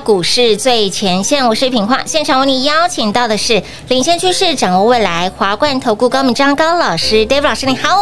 股市最前线，我是品化。现场为你邀请到的是领先趋势、掌握未来华冠投顾高敏章高老师，David 老师你好。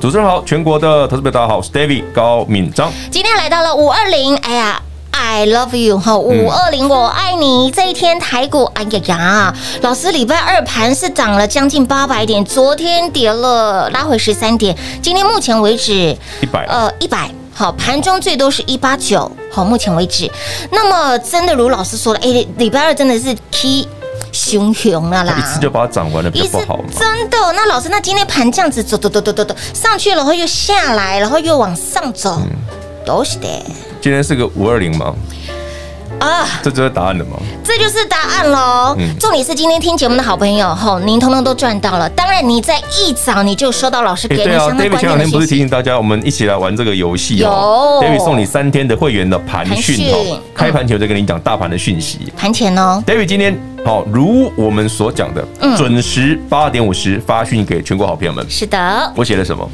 主持人好，全国的投资者大家好，我是 David 高敏章。今天来到了五二零，哎呀，I love you 哈，五二零我爱你。这一天台股，哎呀呀，老师礼拜二盘是涨了将近八百点，昨天跌了拉回十三点，今天目前为止一百呃一百。好，盘中最多是一八九。好，目前为止，那么真的如老师说的，哎，礼拜二真的是 key 熊熊了啦，一次就把它涨完了，比较不好吗？真的，那老师，那今天盘这样子走走走走走走上去了，然后又下来，然后又往上走，嗯、都是的。今天是个五二零吗？啊，这就是答案了吗？这就是答案喽。嗯，重点是今天听节目的好朋友，吼，您通通都赚到了。当然，你在一早你就收到老师给你相关的。David 前两天不是提醒大家，我们一起来玩这个游戏哦。David 送你三天的会员的盘讯哦。开盘前我再跟你讲大盘的讯息。盘前哦。David 今天好，如我们所讲的，准时八点五十发讯给全国好朋友们。是的。我写了什么？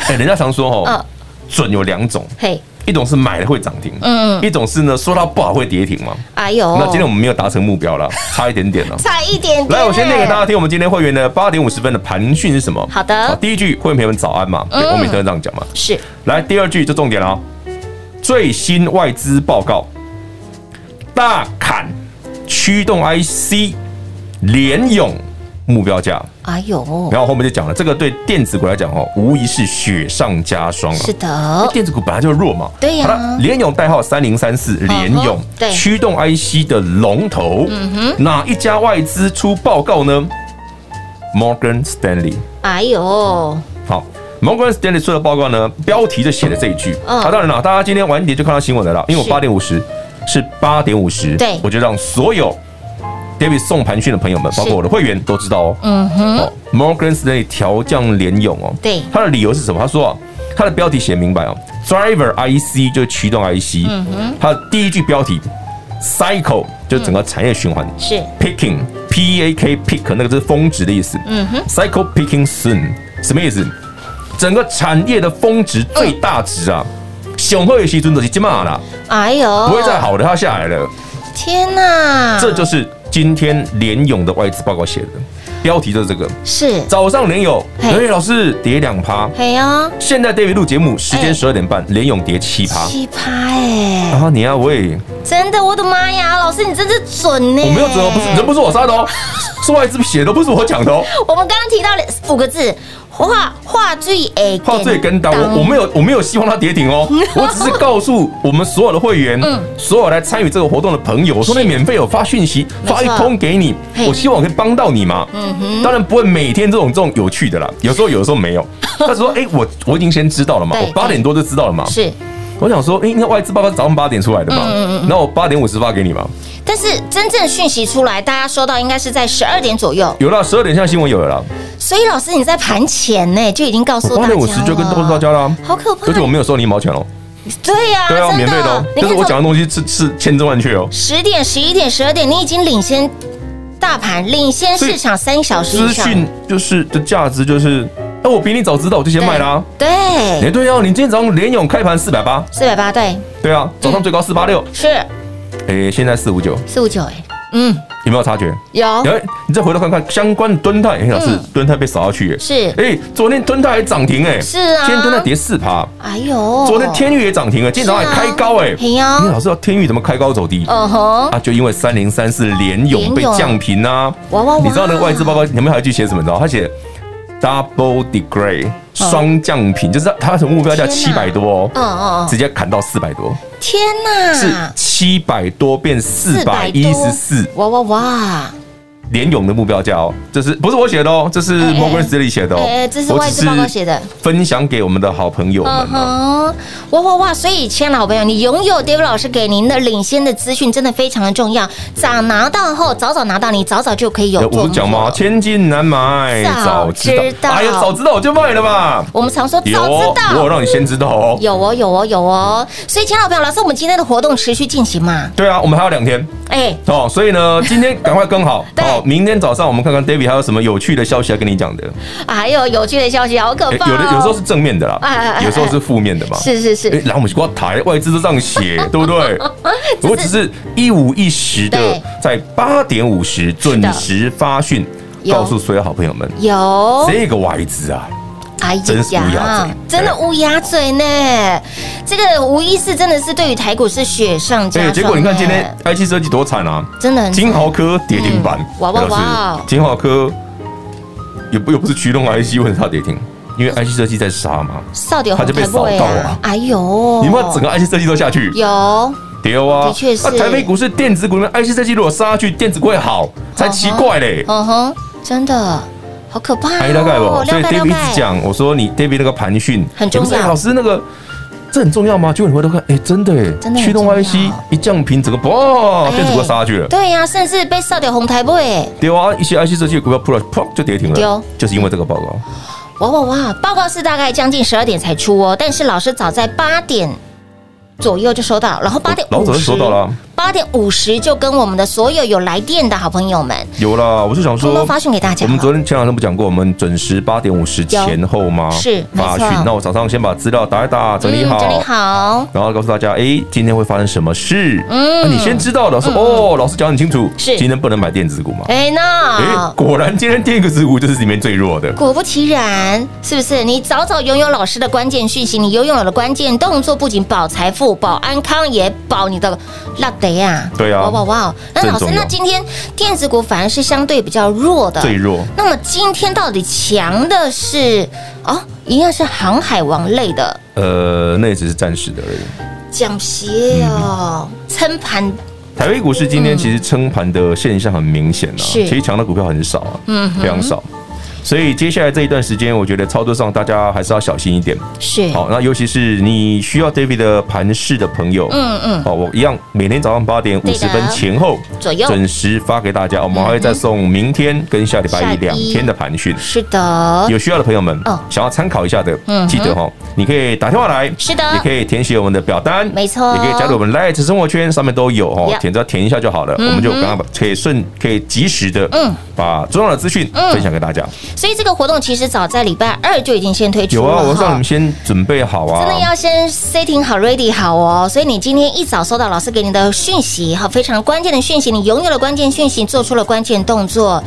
哎，人家常说哦，准有两种。嘿。一种是买了会涨停，嗯，一种是呢说它不好会跌停嘛。哎呦，那今天我们没有达成目标了，差一点点了，差一点点。来，我先念给大家听，我们今天会员的八点五十分的盘讯是什么？好的，第一句会员朋友们早安嘛，我每天都这样讲嘛。是，来第二句就重点了，最新外资报告，大砍驱动 IC，联咏目标价。哎呦，然后后面就讲了，这个对电子股来讲哦，无疑是雪上加霜啊。是的，电子股本来就弱嘛。对呀、啊。联咏代号三零三四，联勇对驱动 IC 的龙头。嗯哼。哪一家外资出报告呢？Morgan Stanley。哎呦，好。Morgan Stanley 出的报告呢，标题就写了这一句。啊，当然了，大家今天晚点就看到新闻的啦，因为我八点五十是八点五十，对，我就让所有 David 送盘讯的朋友们，包括我的会员都知道哦。嗯哼，Morgan Stanley 调降联勇哦，对，他的理由是什么？他说啊，他的标题写明白哦，Driver IC 就是驱动 IC，嗯哼，他的第一句标题 Cycle 就是整个产业循环，是。Picking P A K Pick 那个是峰值的意思，嗯哼，Cycle Picking Soon 什么意思？整个产业的峰值最大值啊，雄厚有些尊都是金马了，哎呦，不会再好的，它下来了。天哪，这就是今天联勇的外资报告写的，标题就是这个。是早上联咏，哎，老师跌两趴，哎呀。现在 David 录节目时间十二点半，联勇跌七趴，七趴哎。啊，你啊，喂，真的，我的妈呀，老师你真是准呢。我没有准哦，不是，人不是我杀的哦，是外资写的，不是我讲的哦。我们刚刚提到了五个字。话话最诶，话最跟单，我我没有我没有希望它跌停哦，我只是告诉我们所有的会员，嗯，所有来参与这个活动的朋友，我说那免费有发讯息，发一通给你，我希望我可以帮到你嘛，嗯哼，当然不会每天这种这种有趣的啦，有时候有的时候没有，他说哎，我我已经先知道了嘛，我八点多就知道了嘛，是，我想说哎，那外资爸爸早上八点出来的嘛，那我八点五十发给你嘛。但是真正讯息出来，大家收到应该是在十二点左右。有了，十二点现在新闻有了啦。所以老师你在盘前呢就已经告诉大家就跟告诉大家了。好可怕！而且我没有收你一毛钱哦。对呀，对啊，免费的哦。但是我讲的东西是是千真万确哦。十点、十一点、十二点，你已经领先大盘，领先市场三小时。资讯就是的价值就是，那我比你早知道，我就先卖啦。对。哎，对哦，你今天早上联勇开盘四百八，四百八，对。对啊，早上最高四八六。是。哎，现在四五九，四五九，哎。嗯，有没有察觉？有。哎，你再回头看看相关的敦泰，老师，敦泰被扫下去，哎，是。哎，昨天敦泰还涨停，哎，是啊。今天敦泰跌四趴。哎呦，昨天天域也涨停了，今天早上还开高，哎。平啊。你老师，天域怎么开高走低？嗯哼。啊，就因为三零三四联勇被降平啊。哇哇哇！你知道那个外资报告里面还有一句写什么？你知道？他写 double degrade 双降频，就是它的目标价七百多哦，嗯嗯，直接砍到四百多。天呐，是七百多变四百一十四，哇哇哇！联勇的目标价哦，这是不是我写的哦？这是 Morgan Stanley 写的哦，哎，这是外资报告写的，分享给我们的好朋友们。哇哇哇！所以，亲爱的好朋友，你拥有 David 老师给您的领先的资讯，真的非常的重要。早拿到后，早早拿到，你早早就可以有。我讲嘛，千金难买早知道。哎呀，早知道我就卖了吧。我们常说早知道，我有让你先知道哦。有哦，有哦，有哦。所以，亲爱的朋友，老师，我们今天的活动持续进行嘛？对啊，我们还有两天。哎，哦，所以呢，今天赶快跟好。对。明天早上我们看看 David 还有什么有趣的消息要跟你讲的。还有有趣的消息，好可怕！有的有时候是正面的啦，有时候是负面的嘛。是是是。然后我们去挂台，外资都这样写，对不对？我只是一五一十的在八点五十准时发讯，告诉所有好朋友们，有这个外资啊，哎呀，真是乌鸦嘴，真的乌鸦嘴呢。这个无疑是真的是对于台股是雪上加霜。结果你看今天 IC 设计多惨啊！真的，金豪科跌停板，哇哇哇！金豪科也不又不是驱动 IC，为什么跌停？因为 IC 设计在杀嘛，它就被扫到啊！哎呦，你们整个 IC 设计都下去，有跌啊！的确是。那台北股市电子股里面 IC 设计如果杀下去，电子股会好才奇怪嘞！嗯哼，真的好可怕。大概不？所以 David 一直讲，我说你 David 那个盘讯很重要。老师那个。这很重要吗？结果你回头看，哎，真的哎，驱动 IC 一降频，整个哇，电子股杀下去了。对呀，甚至被烧掉红台布哎。对啊，一些 IC 设计的股票扑了扑就跌停了。丢，就是因为这个报告。哇哇哇！报告是大概将近十二点才出哦，但是老师早在八点左右就收到，然后八点老早就收到了。八点五十就跟我们的所有有来电的好朋友们有啦，我就想说，发讯给大家。我们昨天前两天不讲过，我们准时八点五十前后吗？是发讯。那我早上先把资料打一打，整理好，整理好，然后告诉大家，哎，今天会发生什么事？嗯，你先知道的说，哦，老师讲很清楚，是今天不能买电子股嘛？哎，那哎，果然今天电子股就是里面最弱的。果不其然，是不是？你早早拥有老师的关键讯息，你拥有了关键动作，不仅保财富、保安康，也保你的那得。呀？对啊，哇哇哇！那老师，那今天电子股反而是相对比较弱的，最弱。那么今天到底强的是哦，一样是航海王类的。呃，那也只是暂时的而已。讲邪哦，撑盘。台北股市今天其实撑盘的现象很明显啊，其实强的股票很少啊，嗯，非常少。所以接下来这一段时间，我觉得操作上大家还是要小心一点。是，好，那尤其是你需要 David 的盘势的朋友，嗯嗯，好，我一样每天早上八点五十分前后左右。准时发给大家。我们还会再送明天跟下礼拜一两天的盘讯。是的，有需要的朋友们，哦。想要参考一下的，嗯记得哈，你可以打电话来，是的，也可以填写我们的表单，没错，也可以加入我们 Light 生活圈，上面都有哦，填只要填一下就好了，我们就刚刚可以顺可以及时的，嗯，把重要的资讯分享给大家。所以这个活动其实。早在礼拜二就已经先推出了，有啊，我让你们先准备好啊，真的要先 setting 好，ready 好哦。所以你今天一早收到老师给你的讯息，哈，非常关键的讯息，你拥有了关键讯息，做出了关键动作。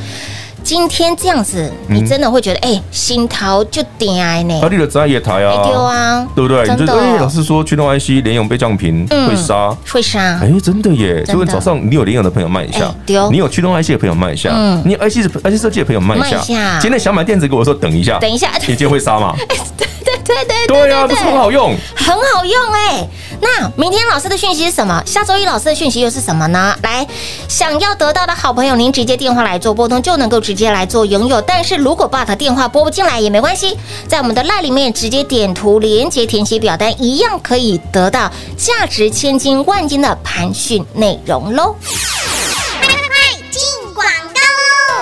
今天这样子，你真的会觉得哎，心头就点哎呢。阿弟的专业台啊，丢啊，对不对？你就哎，老师说驱动 IC 联咏被降频会杀，会杀。哎，真的耶！所以早上你有联咏的朋友卖一下，丢。你有驱动 IC 的朋友卖一下，你有 IC IC 设计的朋友卖一下。今天想买电子给，我说等一下，等一下，你今天会杀吗？对对对呀，不是很好用，很好用哎。那明天老师的讯息是什么？下周一老师的讯息又是什么呢？来，想要得到的好朋友，您直接电话来做拨通，就能够直接来做拥有。但是如果把他电话拨不进来也没关系，在我们的 LINE 里面直接点图连接填写表单，一样可以得到价值千金万金的盘讯内容喽。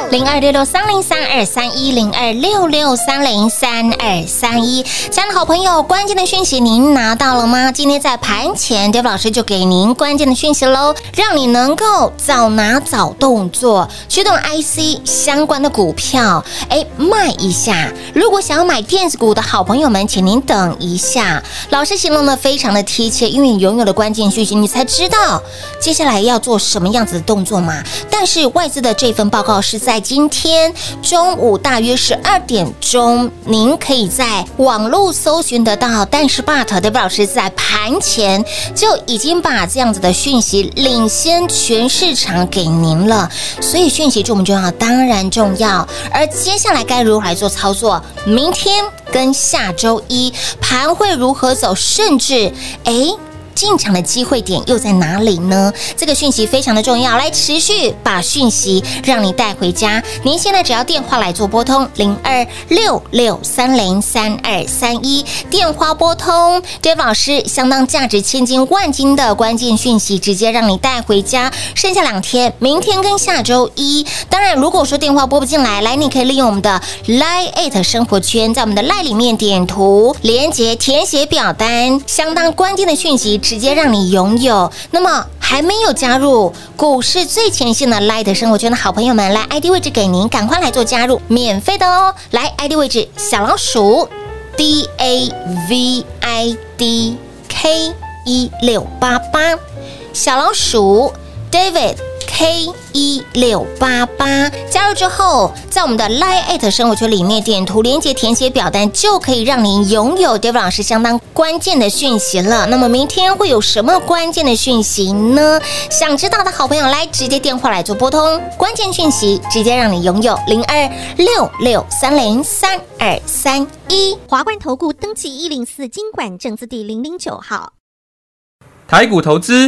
零二六六三零三二三一零二六六三零三二三一，亲爱的好朋友，关键的讯息您拿到了吗？今天在盘前，David 老师就给您关键的讯息喽，让你能够早拿早动作，驱动 IC 相关的股票，哎，卖一下。如果想要买电子股的好朋友们，请您等一下。老师形容的非常的贴切，因为你拥有了关键讯息，你才知道接下来要做什么样子的动作嘛。但是外资的这份报告是在。今天中午大约十二点钟，您可以在网络搜寻得到。但是，but，David 老师在盘前就已经把这样子的讯息领先全市场给您了。所以，讯息重不重要？当然重要。而接下来该如何来做操作？明天跟下周一盘会如何走？甚至，诶。进场的机会点又在哪里呢？这个讯息非常的重要，来持续把讯息让你带回家。您现在只要电话来做拨通零二六六三零三二三一，电话拨通这老师相当价值千金万金的关键讯息，直接让你带回家。剩下两天，明天跟下周一。当然，如果说电话拨不进来，来，你可以利用我们的 Line@ 生活圈，在我们的 Line 里面点图连接填写表单，相当关键的讯息。直接让你拥有。那么还没有加入股市最前线的 Light 生活圈的好朋友们，来 ID 位置给您，赶快来做加入，免费的哦。来 ID 位置小老鼠 D A V I D K 一六八八，小老鼠 David。K 一六八八加入之后，在我们的 Line@ 生活圈里面点图连接填写表单，就可以让您拥有 David 老师相当关键的讯息了。那么明天会有什么关键的讯息呢？想知道的好朋友来直接电话来做拨通，关键讯息直接让你拥有零二六六三零三二三一华冠投顾登记一零四经管证字第零零九号台股投资。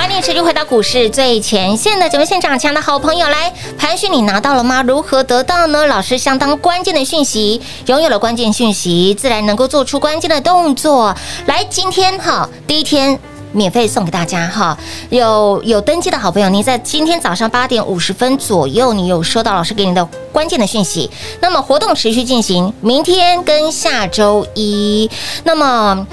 欢迎持续回到股市最前线的节目现场，亲爱的好朋友，来盘讯你拿到了吗？如何得到呢？老师相当关键的讯息，拥有了关键讯息，自然能够做出关键的动作。来，今天哈第一天。免费送给大家哈，有有登记的好朋友，你在今天早上八点五十分左右，你有收到老师给你的关键的讯息。那么活动持续进行，明天跟下周一。那么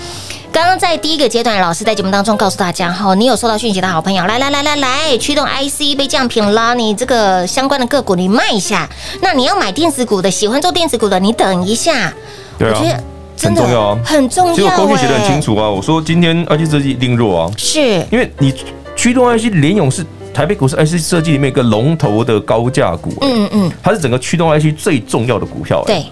刚刚在第一个阶段，老师在节目当中告诉大家哈，你有收到讯息的好朋友，来来来来来，驱动 IC 被降平了，你这个相关的个股你卖一下。那你要买电子股的，喜欢做电子股的，你等一下。对啊。我觉得很重要啊，很重要。其实我口讯写得很清楚啊，我说今天 IC 设计一定弱啊，是因为你驱动 IC 联勇是台北股市 IC 设计里面一个龙头的高价股，嗯嗯，它是整个驱动 IC 最重要的股票。对，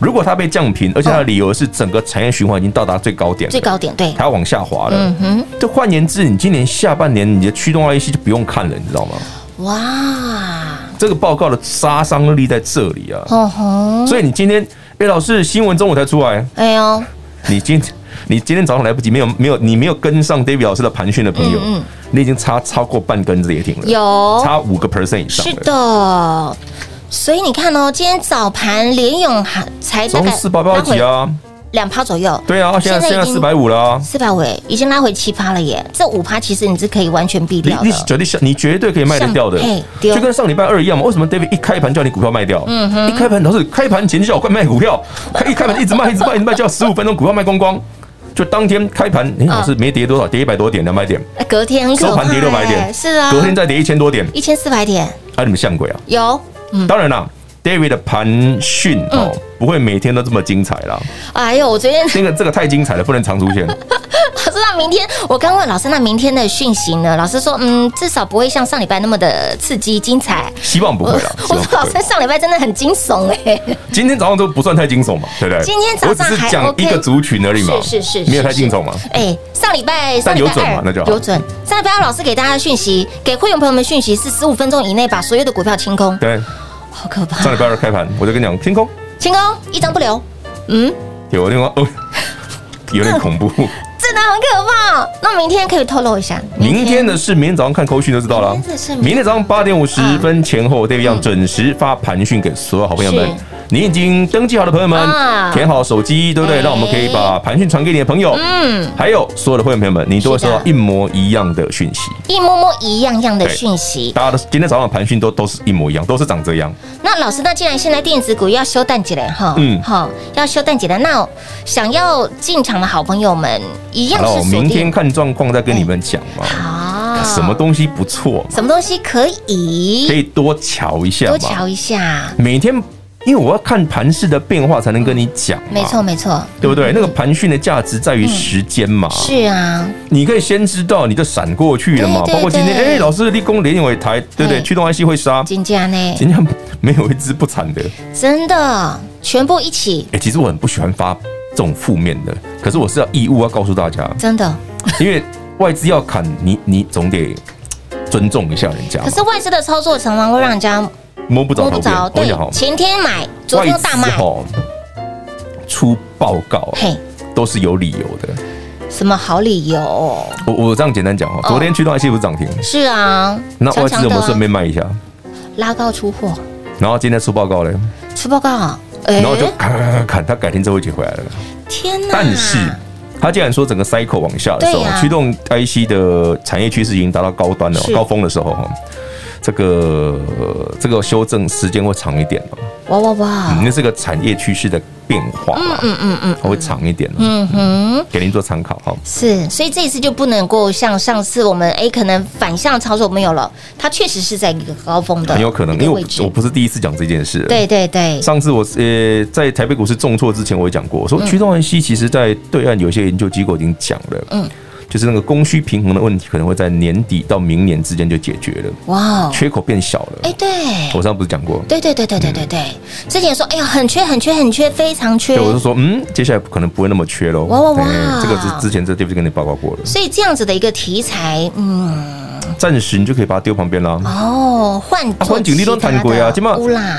如果它被降频，而且它的理由是整个产业循环已经到达最高点，最高点，对，它要往下滑了。嗯哼，就换言之，你今年下半年你的驱动 IC 就不用看了，你知道吗？哇，这个报告的杀伤力在这里啊。哦吼，所以你今天。哎，老师，新闻中午才出来。哎呦，你今你今天早上来不及，没有没有，你没有跟上 David 老师的盘讯的朋友，嗯嗯，你已经差超过半根跌停了，有差五个 percent 以上。是的，所以你看哦，今天早盘联勇还才大概四八八几啊。两趴左右，对啊，现在现在四百五了，四百五已经拉回七趴了耶。这五趴其实你是可以完全避掉的，你绝对你绝对可以卖得掉的，就跟上礼拜二一样嘛。为什么 David 一开盘叫你股票卖掉？嗯哼，一开盘老是开盘前就叫我快卖股票，开 一开盘一直卖一直卖一直卖，叫十五分钟股票卖光光。就当天开盘，你老师没跌多少，跌一百多点两百点，隔天收盘跌六百点，是啊，隔天再跌一千多点，一千四百点，啊，你们像鬼啊？有，当然了。David 的盘讯哦，不会每天都这么精彩啦。哎呦，我昨天这个这个太精彩了，不能常出现。老师，那明天我刚问老师，那明天的讯息呢？老师说，嗯，至少不会像上礼拜那么的刺激精彩。希望不会啦。我说老师上礼拜真的很惊悚哎。今天早上都不算太惊悚嘛，对不对？今天早上我只是讲一个族群而已嘛，是是是，没有太惊悚嘛。哎，上礼拜上礼拜有准嘛？那就有准。上礼拜二老师给大家的讯息，给会员朋友们讯息是十五分钟以内把所有的股票清空。对。好可怕！上礼拜二开盘，我就跟你讲，清空，清空，一张不留。嗯，有另外哦，有点恐怖，真的很可怕。那明天可以透露一下，明天的事，明天早上看口讯就知道了。明天早上八点五十分前后，都一样准时发盘讯给所有好朋友们。你已经登记好的朋友们，填好手机，对不对？那我们可以把盘讯传给你的朋友。嗯，还有所有的会员朋友们，你都会收到一模一样的讯息，一模模一样样的讯息。大家的今天早上盘讯都都是一模一样，都是长这样。那老师，那既然现在电子股要休淡季了哈，嗯，好，要休淡季了，那想要进场的好朋友们一样是明天看状况再跟你们讲嘛。好，什么东西不错？什么东西可以？可以多瞧一下，多瞧一下，每天。因为我要看盘势的变化，才能跟你讲。没错，没错，对不对？那个盘讯的价值在于时间嘛。是啊，你可以先知道，你就闪过去了嘛。包括今天，哎，老师立功联咏台，对不对？驱动 IC 会杀，金价呢？金价没有一只不惨的，真的，全部一起。哎，其实我很不喜欢发这种负面的，可是我是要义务要告诉大家，真的，因为外资要砍你，你总得尊重一下人家。可是外资的操作常常会让人家。摸不着，摸不着。对，前天买，昨天大卖。出报告，嘿，都是有理由的。什么好理由？我我这样简单讲哦，昨天驱动 IC 不是涨停？是啊。那外资有没有顺便卖一下？拉高出货。然后今天出报告嘞？出报告。然后就砍砍砍砍，他改天就回来了。天哪！但是他既然说整个 cycle 往下的时候，驱动 IC 的产业趋势已经达到高端了，高峰的时候哈。这个这个修正时间会长一点哦。哇哇哇！那是个产业趋势的变化，嗯嗯嗯嗯，它会长一点，嗯哼，给您做参考哈。是，所以这一次就不能够像上次我们哎，可能反向操作没有了，它确实是在一个高峰的，很有可能，因为我我不是第一次讲这件事，对对对。上次我呃在台北股市重挫之前，我也讲过，说驱动 IC 其实在对岸有些研究机构已经讲了，嗯。就是那个供需平衡的问题，可能会在年底到明年之间就解决了。哇，缺口变小了。哎，对，我上次不是讲过？对对对对对对对，之前说哎呀很缺很缺很缺非常缺。对，我就说嗯，接下来可能不会那么缺喽。哇哇哇！这个之之前这 David 跟你报告过了。所以这样子的一个题材，嗯，暂时你就可以把它丢旁边啦。哦，换换景力都谈贵啊，对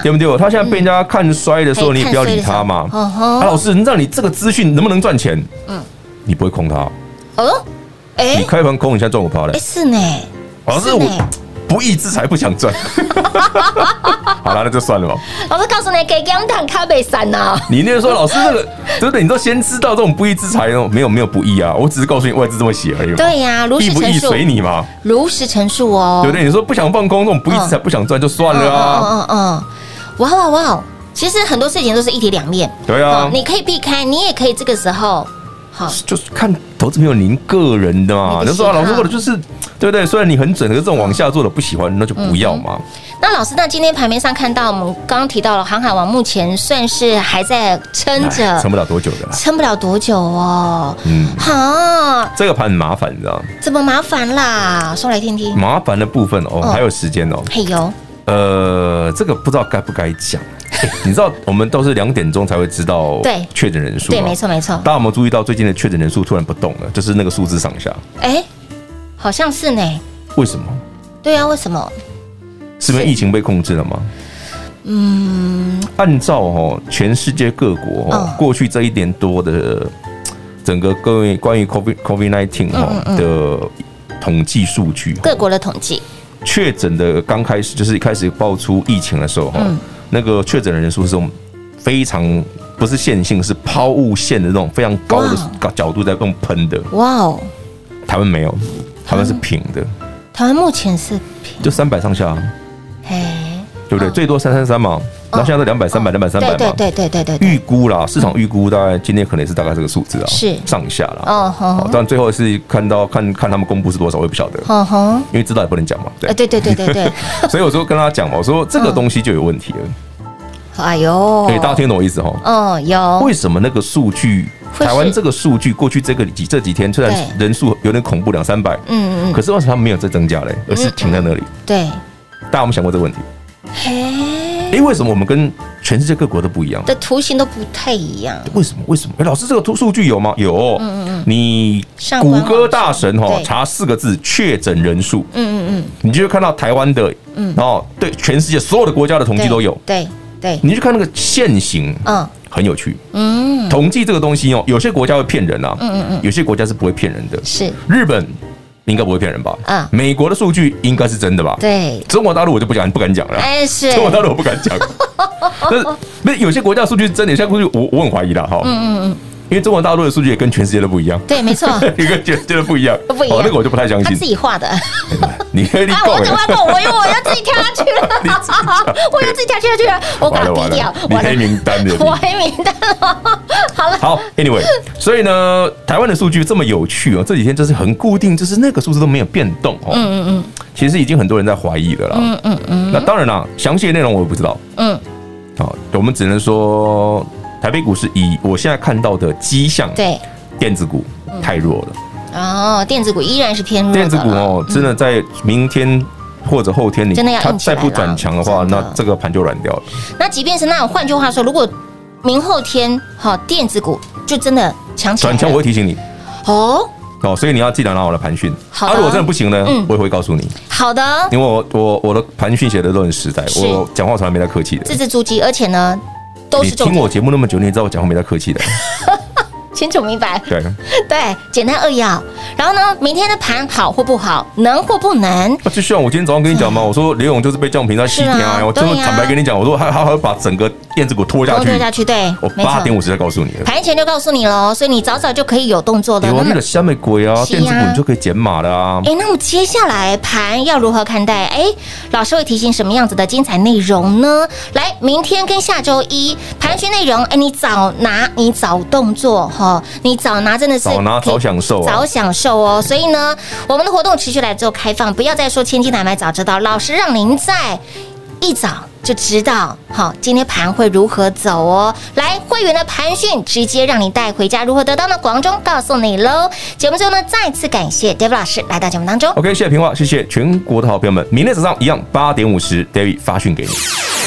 不对？他现在被人家看衰的时候，你也不要理他嘛。啊，老师，你知道你这个资讯能不能赚钱？嗯，你不会控他。哦。你开盘空，你现在赚五趴嘞？是呢，老师我不义之财不想赚。好了，那就算了吧。老师告诉你，给姜糖咖啡散呐。你那个说，老师这个对不对？你都先知道这种不义之财哦，没有没有不义啊，我只是告诉你外资这么写而已。对呀，如实陈述，随你嘛。如实陈述哦，对不对？你说不想放空，这种不义之财不想赚就算了啊。嗯嗯，哇哇哇！其实很多事情都是一体两面。对啊，你可以避开，你也可以这个时候。好，就是看投资朋友您个人的嘛，就说啊，老师或者就是对不对？虽然你很准，可是这种往下做的不喜欢，那就不要嘛。那老师，那今天盘面上看到，我们刚刚提到了航海王，目前算是还在撑着，撑不了多久的啦，撑不了多久哦。嗯，好，这个盘很麻烦，你知道怎么麻烦啦？说来听听。麻烦的部分哦，还有时间哦。嘿呦，呃，这个不知道该不该讲。你知道我们都是两点钟才会知道对确诊人数，对，没错没错。大家有没有注意到最近的确诊人数突然不动了？就是那个数字上下，哎，好像是呢。为什么？对啊，为什么？是因为疫情被控制了吗？嗯，按照哦，全世界各国哦，过去这一年多的整个各位关于 COVID COVID nineteen 哈的统计数据，各国的统计，确诊的刚开始就是一开始爆出疫情的时候哈。那个确诊的人数是这种非常不是线性，是抛物线的那种非常高的角角度在用喷的。哇哦！台湾没有，台湾是平的。台湾目前是平，就三百上下。哎，对不对？最多三三三嘛，然后现在都两百、三百、两百、三百嘛。对对对对对。预估啦，市场预估大概今天可能也是大概这个数字啊，是上下啦。哦好。但最后是看到看看他们公布是多少，我也不晓得。哦吼。因为知道也不能讲嘛。对对对对对对。所以我说跟他讲嘛，我说这个东西就有问题了。哎呦，哎，大家听懂我意思哈？嗯，有。为什么那个数据，台湾这个数据，过去这个几这几天虽然人数有点恐怖，两三百，嗯嗯，可是为什么它没有再增加嘞？而是停在那里？对，大家有没有想过这个问题？嘿，哎，为什么我们跟全世界各国都不一样？的图形都不太一样。为什么？为什么？哎，老师，这个图数据有吗？有。嗯嗯嗯。你谷歌大神哈查四个字确诊人数，嗯嗯嗯，你就会看到台湾的，嗯，然后对全世界所有的国家的统计都有。对。对，你去看那个线型，嗯，很有趣，嗯，统计这个东西哦，有些国家会骗人啊，嗯嗯嗯，有些国家是不会骗人的，是日本应该不会骗人吧？嗯，美国的数据应该是真的吧？对，中国大陆我就不讲，不敢讲了，哎，是中国大陆我不敢讲，但是那有些国家数据是真的，有些数据我我很怀疑的哈，嗯嗯嗯。因为中国大陆的数据也跟全世界都不一样，对，没错，一个觉得不一样，不一样，那个我就不太相信。他自己画的，你可以你够了，我因为我要自己跳下去了，我要自己跳下去了，我把它低调，你黑名单的，我黑名单了。好了，好，Anyway，所以呢，台湾的数据这么有趣哦，这几天就是很固定，就是那个数字都没有变动哦。嗯嗯嗯，其实已经很多人在怀疑了啦。嗯嗯嗯，那当然啦，详细的内容我也不知道。嗯，好，我们只能说。台北股市以我现在看到的迹象，对电子股太弱了。哦，电子股依然是偏弱。电子股哦，真的在明天或者后天，你真的要它再不转强的话，那这个盘就软掉了。那即便是那种，换句话说，如果明后天好，电子股就真的强起来，转强我会提醒你。哦哦，所以你要记得拿我的盘讯。好，如果真的不行呢，我也会告诉你。好的，因为我我我的盘讯写的都很实在，我讲话从来没在客气的，字字珠玑，而且呢。你听我节目那么久，你也知道我讲话没太客气的。清楚明白。对对，简单扼要。然后呢，明天的盘好或不好，能或不能？就像我今天早上跟你讲嘛，我说刘勇就是被降平在西天啊，我这么坦白跟你讲，我说他他会把整个电子股拖下去，拖下去。对，我八点五十再告诉你，盘前就告诉你喽，所以你早早就可以有动作的。有那个下面鬼啊，电子股你就可以减码了啊。哎，那么接下来盘要如何看待？哎，老师会提醒什么样子的精彩内容呢？来，明天跟下周一盘区内容，哎，你早拿，你早动作哈，你早拿真的是早拿早享受，早享受哦。所以呢，我们的活动持续来做开放，不要再说千金难买早知道，老师让您在一早就知道，好，今天盘会如何走哦。来，会员的盘讯直接让你带回家，如何得到呢？广中告诉你喽。节目最后呢，再次感谢 David 老师来到节目当中。OK，谢谢平华，谢谢全国的好朋友们。明天早上一样八点五十，David 发讯给你。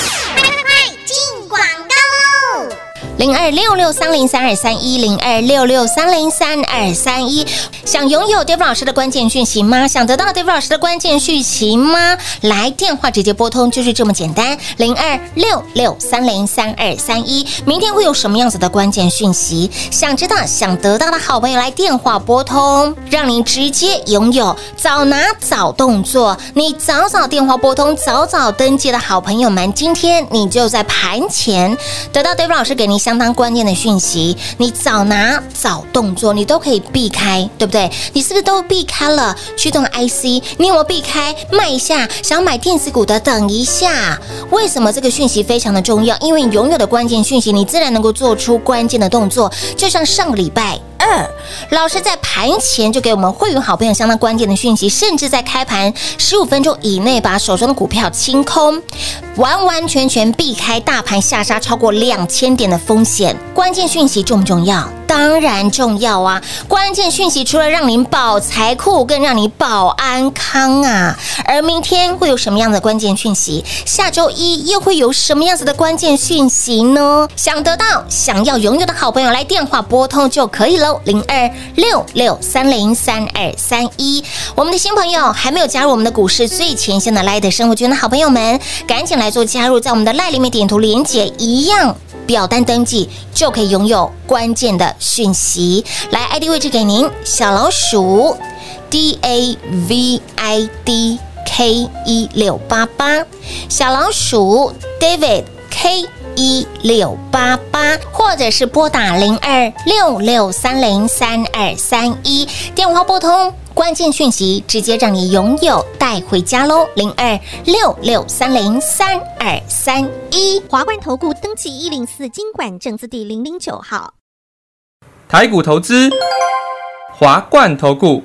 零二六六三零三二三一零二六六三零三二三一，想拥有 David 老师的关键讯息吗？想得到 David 老师的关键讯息吗？来电话直接拨通，就是这么简单。零二六六三零三二三一，明天会有什么样子的关键讯息？想知道、想得到的好朋友来电话拨通，让您直接拥有，早拿早动作。你早早电话拨通，早早登记的好朋友们，今天你就在盘前得到 David 老师给您。相当关键的讯息，你早拿早动作，你都可以避开，对不对？你是不是都避开了驱动 IC？你有没有避开卖一下？想买电子股的，等一下。为什么这个讯息非常的重要？因为你拥有的关键讯息，你自然能够做出关键的动作。就像上个礼拜。二老师在盘前就给我们会员好朋友相当关键的讯息，甚至在开盘十五分钟以内把手中的股票清空，完完全全避开大盘下杀超过两千点的风险。关键讯息重不重要？当然重要啊！关键讯息除了让您保财库，更让你保安康啊！而明天会有什么样的关键讯息？下周一又会有什么样子的关键讯息呢？想得到、想要拥有的好朋友来电话拨通就可以喽。零二六六三零三二三一，我们的新朋友还没有加入我们的股市最前线的 LINE 的生活圈的好朋友们，赶紧来做加入，在我们的 LINE 里面点图连接一样，表单登记就可以拥有关键的讯息。来，ID 位置给您，小老鼠 D A V I D K 一六八八，小老鼠 David K。一六八八，或者是拨打零二六六三零三二三一电话拨通，关键讯息直接让你拥有带回家喽！零二六六三零三二三一华冠投顾登记一零四金管证字第零零九号，台股投资。华冠投顾，